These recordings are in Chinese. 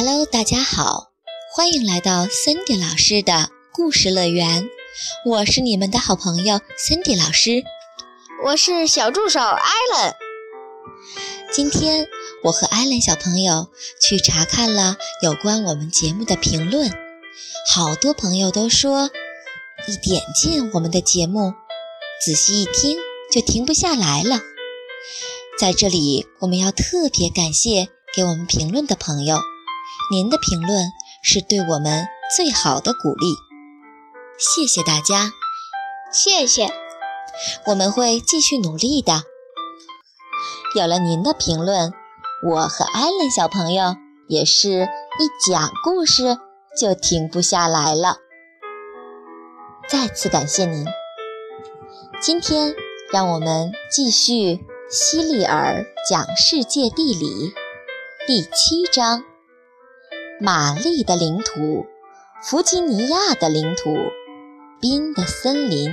Hello，大家好，欢迎来到 Cindy 老师的故事乐园。我是你们的好朋友 Cindy 老师，我是小助手 Allen。今天我和 Allen 小朋友去查看了有关我们节目的评论，好多朋友都说，一点进我们的节目，仔细一听就停不下来了。在这里，我们要特别感谢给我们评论的朋友。您的评论是对我们最好的鼓励，谢谢大家，谢谢，我们会继续努力的。有了您的评论，我和艾伦小朋友也是一讲故事就停不下来了。再次感谢您。今天让我们继续希利尔讲世界地理第七章。玛丽的领土，弗吉尼亚的领土，冰的森林。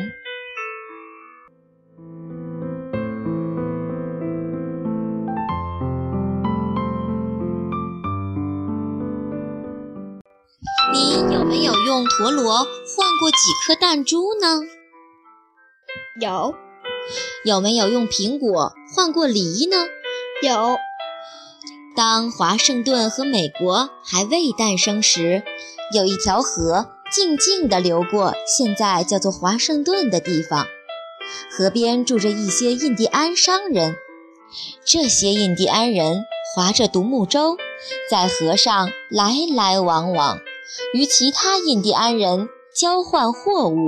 你有没有用陀螺换过几颗弹珠呢？有。有没有用苹果换过梨呢？有。当华盛顿和美国还未诞生时，有一条河静静地流过现在叫做华盛顿的地方。河边住着一些印第安商人，这些印第安人划着独木舟，在河上来来往往，与其他印第安人交换货物，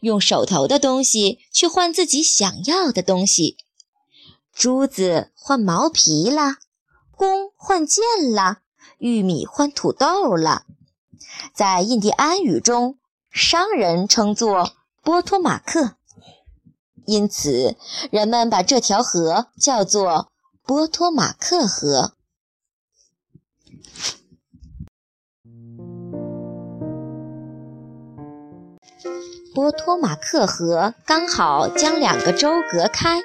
用手头的东西去换自己想要的东西，珠子换毛皮啦。弓换箭了，玉米换土豆了。在印第安语中，商人称作波托马克，因此人们把这条河叫做波托马克河。波托马克河刚好将两个州隔开。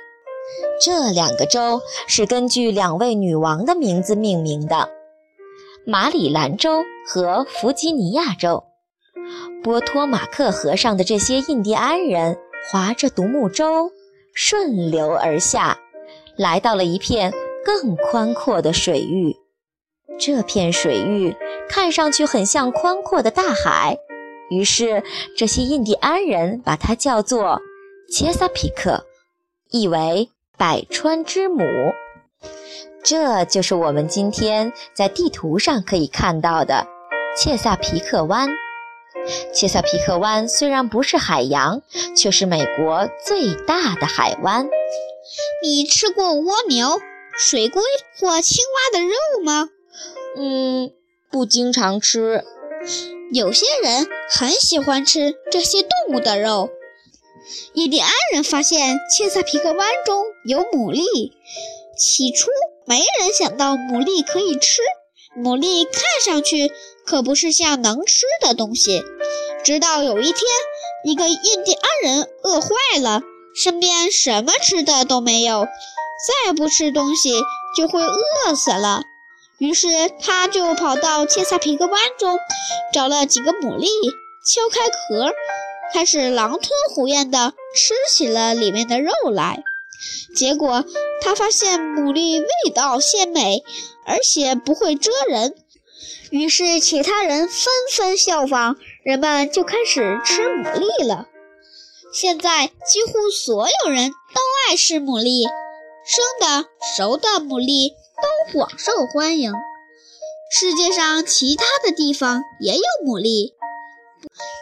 这两个州是根据两位女王的名字命名的：马里兰州和弗吉尼亚州。波托马克河上的这些印第安人划着独木舟，顺流而下，来到了一片更宽阔的水域。这片水域看上去很像宽阔的大海，于是这些印第安人把它叫做切萨皮克，意为。百川之母，这就是我们今天在地图上可以看到的切萨皮克湾。切萨皮克湾虽然不是海洋，却是美国最大的海湾。你吃过蜗牛、水龟或青蛙的肉吗？嗯，不经常吃。有些人很喜欢吃这些动物的肉。印第安人发现切萨皮克湾中有牡蛎，起初没人想到牡蛎可以吃。牡蛎看上去可不是像能吃的东西。直到有一天，一个印第安人饿坏了，身边什么吃的都没有，再不吃东西就会饿死了。于是他就跑到切萨皮克湾中，找了几个牡蛎，敲开壳。开始狼吞虎咽地吃起了里面的肉来，结果他发现牡蛎味道鲜美，而且不会蜇人，于是其他人纷纷效仿，人们就开始吃牡蛎了。现在几乎所有人都爱吃牡蛎，生的、熟的牡蛎都广受欢迎。世界上其他的地方也有牡蛎。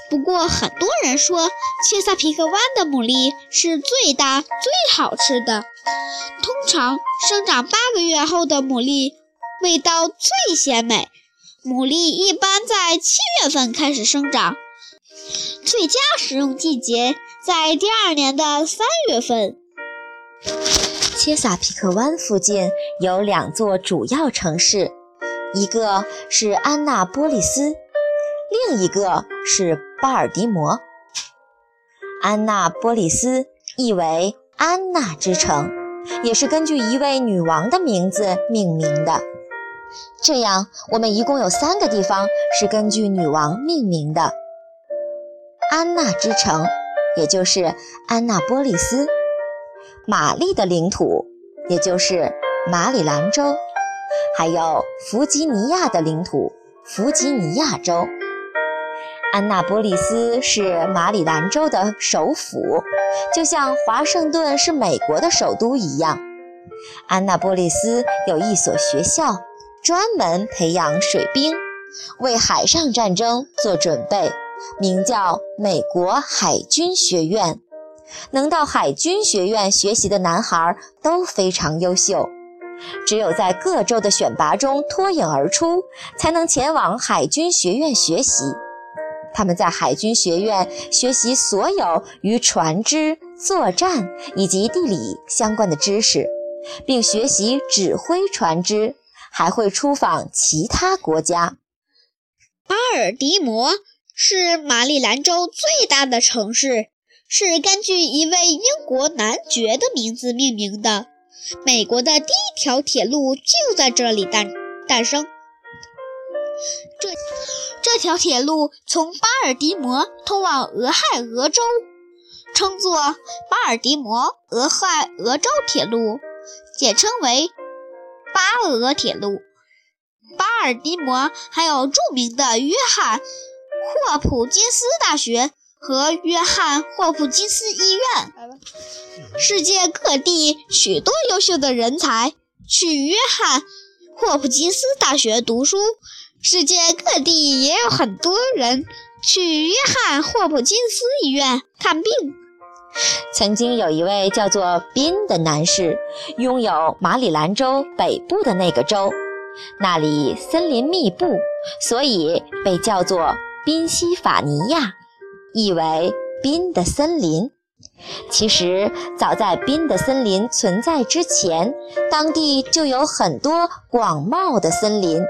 不过，很多人说切萨皮克湾的牡蛎是最大、最好吃的。通常，生长八个月后的牡蛎味道最鲜美。牡蛎一般在七月份开始生长，最佳食用季节在第二年的三月份。切萨皮克湾附近有两座主要城市，一个是安娜波利斯。另一个是巴尔的摩，安娜波利斯意为安娜之城，也是根据一位女王的名字命名的。这样，我们一共有三个地方是根据女王命名的：安娜之城，也就是安娜波利斯；玛丽的领土，也就是马里兰州；还有弗吉尼亚的领土，弗吉尼亚州。安娜波利斯是马里兰州的首府，就像华盛顿是美国的首都一样。安娜波利斯有一所学校，专门培养水兵，为海上战争做准备，名叫美国海军学院。能到海军学院学习的男孩都非常优秀，只有在各州的选拔中脱颖而出，才能前往海军学院学习。他们在海军学院学习所有与船只、作战以及地理相关的知识，并学习指挥船只，还会出访其他国家。巴尔的摩是马里兰州最大的城市，是根据一位英国男爵的名字命名的。美国的第一条铁路就在这里诞诞生。这这条铁路从巴尔的摩通往俄亥俄州，称作巴尔的摩俄亥俄州铁路，简称为巴俄铁路。巴尔的摩还有著名的约翰霍普金斯大学和约翰霍普金斯医院。世界各地许多优秀的人才去约翰霍普金斯大学读书。世界各地也有很多人去约翰霍普金斯医院看病。曾经有一位叫做宾的男士，拥有马里兰州北部的那个州，那里森林密布，所以被叫做宾夕法尼亚，意为宾的森林。其实，早在宾的森林存在之前，当地就有很多广袤的森林。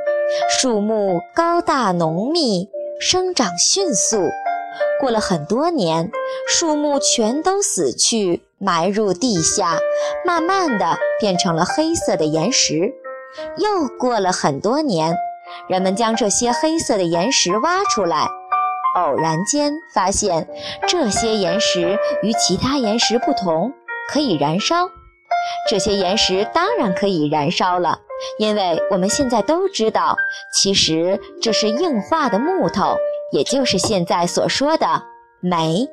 树木高大浓密，生长迅速。过了很多年，树木全都死去，埋入地下，慢慢的变成了黑色的岩石。又过了很多年，人们将这些黑色的岩石挖出来，偶然间发现这些岩石与其他岩石不同，可以燃烧。这些岩石当然可以燃烧了。因为我们现在都知道，其实这是硬化的木头，也就是现在所说的煤。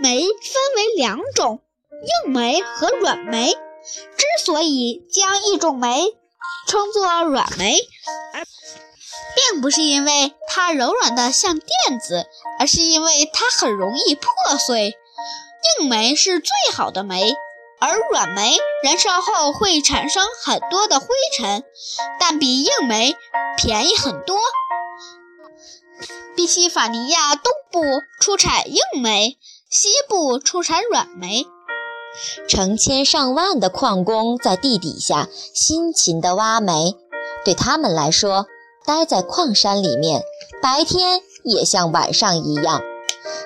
煤分为两种，硬煤和软煤。之所以将一种煤称作软煤，并不是因为它柔软的像垫子，而是因为它很容易破碎。硬煤是最好的煤。而软煤燃烧后会产生很多的灰尘，但比硬煤便宜很多。宾夕法尼亚东部出产硬煤，西部出产软煤。成千上万的矿工在地底下辛勤地挖煤，对他们来说，待在矿山里面，白天也像晚上一样。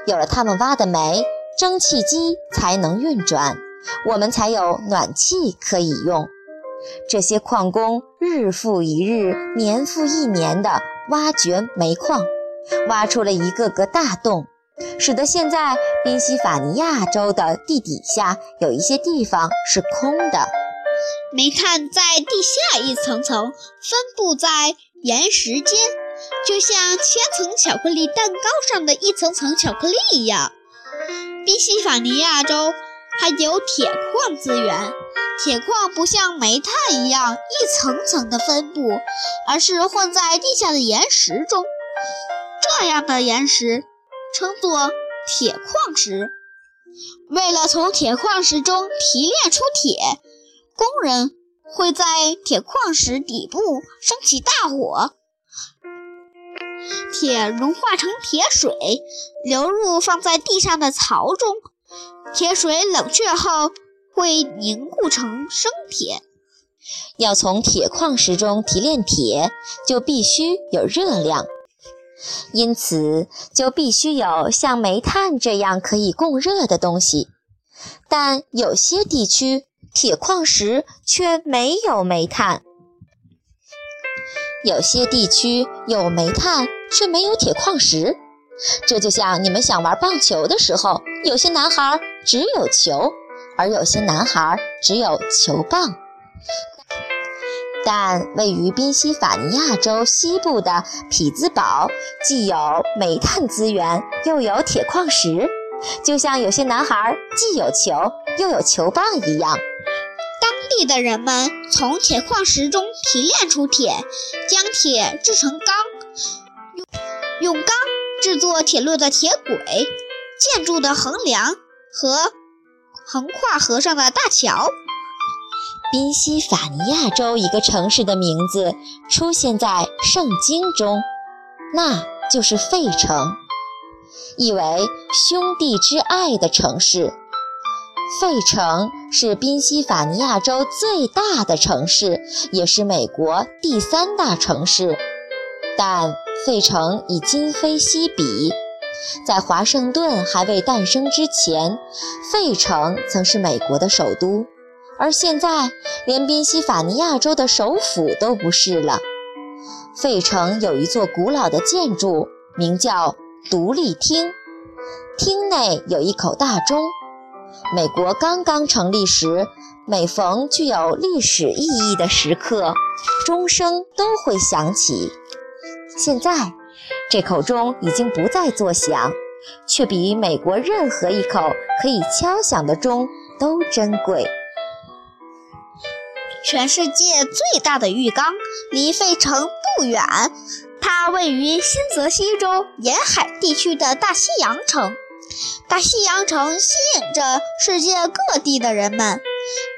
有了他们挖的煤，蒸汽机才能运转。我们才有暖气可以用。这些矿工日复一日、年复一年地挖掘煤矿，挖出了一个个大洞，使得现在宾夕法尼亚州的地底下有一些地方是空的。煤炭在地下一层层分布在岩石间，就像千层巧克力蛋糕上的一层层巧克力一样。宾夕法尼亚州。还有铁矿资源，铁矿不像煤炭一样一层层的分布，而是混在地下的岩石中。这样的岩石称作铁矿石。为了从铁矿石中提炼出铁，工人会在铁矿石底部升起大火，铁融化成铁水，流入放在地上的槽中。铁水冷却后会凝固成生铁。要从铁矿石中提炼铁，就必须有热量，因此就必须有像煤炭这样可以供热的东西。但有些地区铁矿石却没有煤炭。有些地区有煤炭，却没有铁矿石。这就像你们想玩棒球的时候，有些男孩只有球，而有些男孩只有球棒。但位于宾夕法尼亚州西部的匹兹堡，既有煤炭资源，又有铁矿石，就像有些男孩既有球又有球棒一样。当地的人们从铁矿石中提炼出铁，将铁制成钢，用用钢制作铁路的铁轨、建筑的横梁和横跨河上的大桥。宾夕法尼亚州一个城市的名字出现在圣经中，那就是费城，意为兄弟之爱的城市。费城是宾夕法尼亚州最大的城市，也是美国第三大城市。但费城已今非昔比，在华盛顿还未诞生之前，费城曾是美国的首都。而现在，连宾夕法尼亚州的首府都不是了。费城有一座古老的建筑，名叫独立厅，厅内有一口大钟。美国刚刚成立时，每逢具有历史意义的时刻，钟声都会响起。现在，这口钟已经不再作响，却比美国任何一口可以敲响的钟都珍贵。全世界最大的浴缸离费城不远，它位于新泽西州沿海地区的大西洋城。大西洋城吸引着世界各地的人们，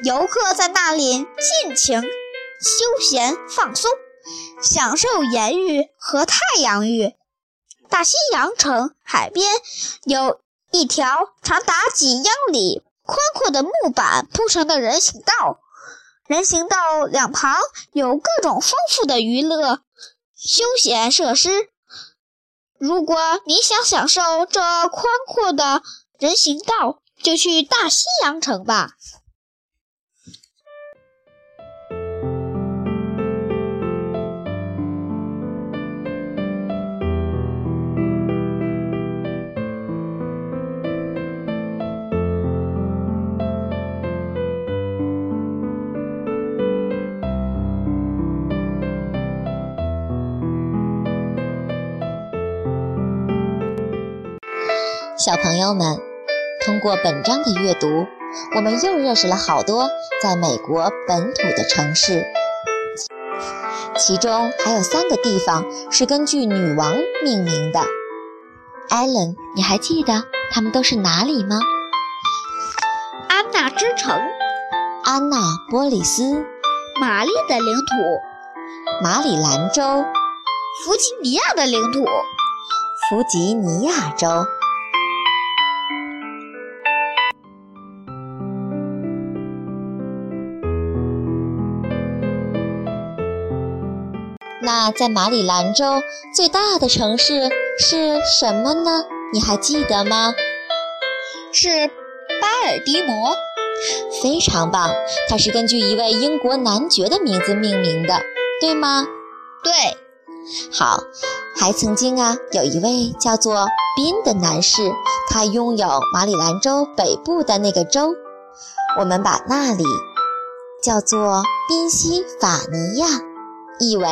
游客在那里尽情休闲放松，享受盐浴和太阳浴。大西洋城海边有一条长达几英里、宽阔的木板铺成的人行道。人行道两旁有各种丰富的娱乐休闲设施。如果你想享受这宽阔的人行道，就去大西洋城吧。小朋友们，通过本章的阅读，我们又认识了好多在美国本土的城市，其中还有三个地方是根据女王命名的。艾伦，你还记得他们都是哪里吗？安娜之城、安娜波利斯、玛丽的领土、马里兰州、弗吉尼亚的领土、弗吉尼亚州。那在马里兰州最大的城市是什么呢？你还记得吗？是巴尔的摩。非常棒，它是根据一位英国男爵的名字命名的，对吗？对。好，还曾经啊，有一位叫做宾的男士，他拥有马里兰州北部的那个州，我们把那里叫做宾夕法尼亚，意为。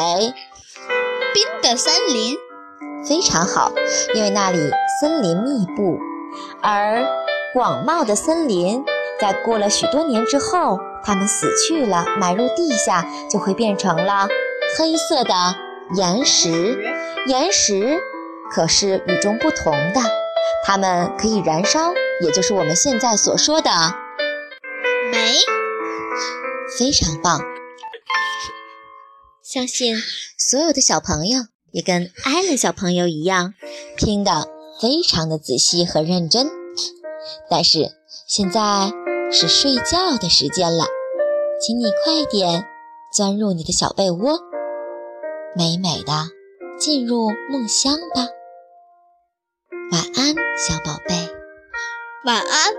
冰的森林非常好，因为那里森林密布，而广袤的森林在过了许多年之后，它们死去了，埋入地下，就会变成了黑色的岩石。岩石可是与众不同的，它们可以燃烧，也就是我们现在所说的煤。非常棒。相信所有的小朋友也跟艾伦小朋友一样，听得非常的仔细和认真。但是现在是睡觉的时间了，请你快点钻入你的小被窝，美美的进入梦乡吧。晚安，小宝贝。晚安。